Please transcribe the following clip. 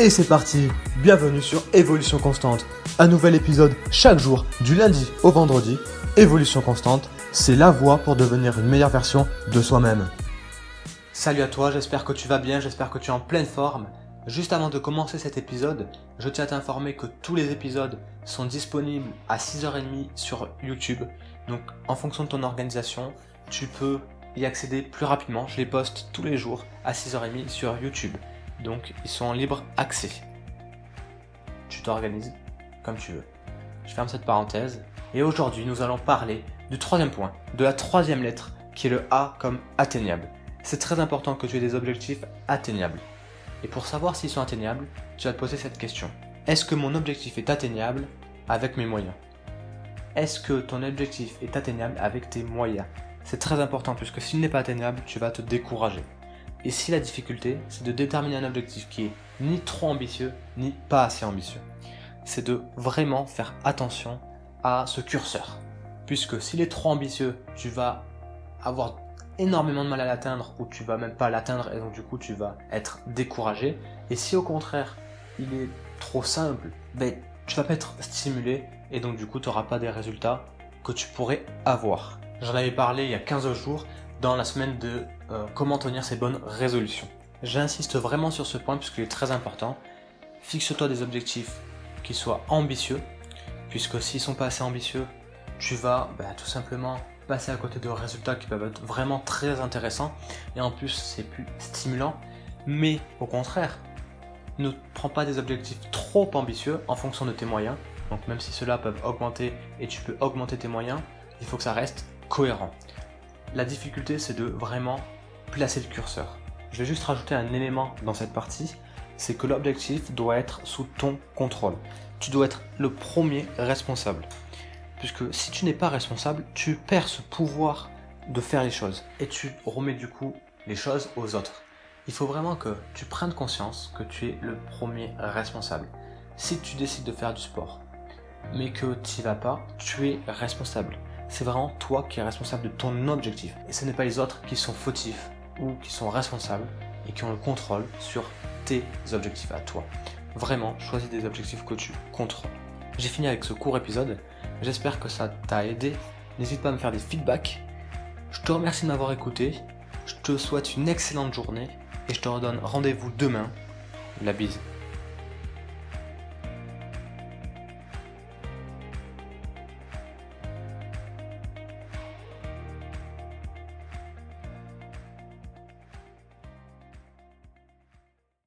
Et c'est parti Bienvenue sur Évolution Constante. Un nouvel épisode chaque jour, du lundi au vendredi. Évolution Constante, c'est la voie pour devenir une meilleure version de soi-même. Salut à toi, j'espère que tu vas bien, j'espère que tu es en pleine forme. Juste avant de commencer cet épisode, je tiens à t'informer que tous les épisodes sont disponibles à 6h30 sur YouTube. Donc en fonction de ton organisation, tu peux y accéder plus rapidement. Je les poste tous les jours à 6h30 sur YouTube. Donc ils sont en libre accès. Tu t'organises comme tu veux. Je ferme cette parenthèse. Et aujourd'hui, nous allons parler du troisième point, de la troisième lettre, qui est le A comme atteignable. C'est très important que tu aies des objectifs atteignables. Et pour savoir s'ils sont atteignables, tu vas te poser cette question. Est-ce que mon objectif est atteignable avec mes moyens? Est-ce que ton objectif est atteignable avec tes moyens? C'est très important puisque s'il n'est pas atteignable, tu vas te décourager. Et si la difficulté, c'est de déterminer un objectif qui est ni trop ambitieux, ni pas assez ambitieux. C'est de vraiment faire attention à ce curseur. Puisque s'il est trop ambitieux, tu vas avoir énormément de mal à l'atteindre ou tu vas même pas l'atteindre et donc du coup tu vas être découragé. Et si au contraire il est trop simple, ben, tu vas pas être stimulé et donc du coup tu n'auras pas des résultats que tu pourrais avoir. J'en avais parlé il y a 15 jours dans la semaine de euh, comment tenir ses bonnes résolutions. J'insiste vraiment sur ce point puisqu'il est très important. Fixe-toi des objectifs qui soient ambitieux, puisque s'ils sont pas assez ambitieux, tu vas bah, tout simplement passer à côté de résultats qui peuvent être vraiment très intéressants et en plus c'est plus stimulant. Mais au contraire, ne prends pas des objectifs trop ambitieux en fonction de tes moyens. Donc même si ceux-là peuvent augmenter et tu peux augmenter tes moyens, il faut que ça reste cohérent. La difficulté, c'est de vraiment placer le curseur. Je vais juste rajouter un élément dans cette partie, c'est que l'objectif doit être sous ton contrôle. Tu dois être le premier responsable. Puisque si tu n'es pas responsable, tu perds ce pouvoir de faire les choses. Et tu remets du coup les choses aux autres. Il faut vraiment que tu prennes conscience que tu es le premier responsable. Si tu décides de faire du sport, mais que tu n'y vas pas, tu es responsable c'est vraiment toi qui es responsable de ton objectif. Et ce n'est pas les autres qui sont fautifs ou qui sont responsables et qui ont le contrôle sur tes objectifs à toi. Vraiment, choisis des objectifs que tu contrôles. J'ai fini avec ce court épisode. J'espère que ça t'a aidé. N'hésite pas à me faire des feedbacks. Je te remercie de m'avoir écouté. Je te souhaite une excellente journée et je te redonne rendez-vous demain. La bise.